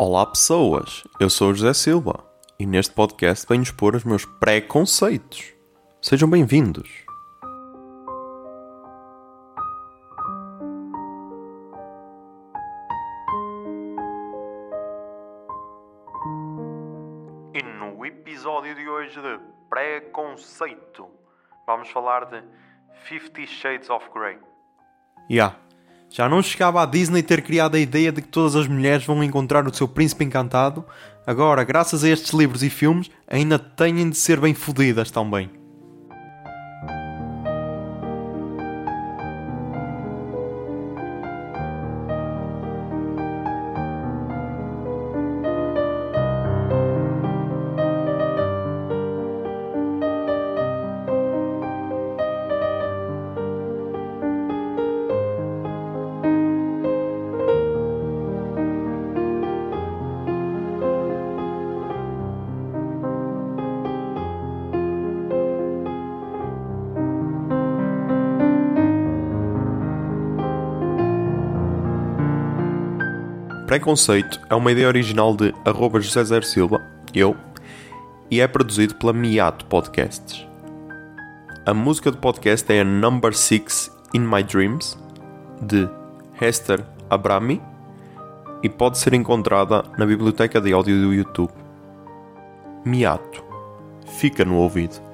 Olá pessoas, eu sou o José Silva e neste podcast venho expor os meus preconceitos. Sejam bem-vindos. E no episódio de hoje de preconceito, vamos falar de Fifty Shades of Grey. Yeah. Já não chegava a Disney ter criado a ideia de que todas as mulheres vão encontrar o seu príncipe encantado, agora, graças a estes livros e filmes, ainda têm de ser bem fodidas também. Preconceito é uma ideia original de arroba José Zer Silva, eu, e é produzido pela Miato Podcasts. A música do podcast é a Number 6 In My Dreams, de Hester Abrami, e pode ser encontrada na biblioteca de áudio do YouTube. Miato. Fica no ouvido.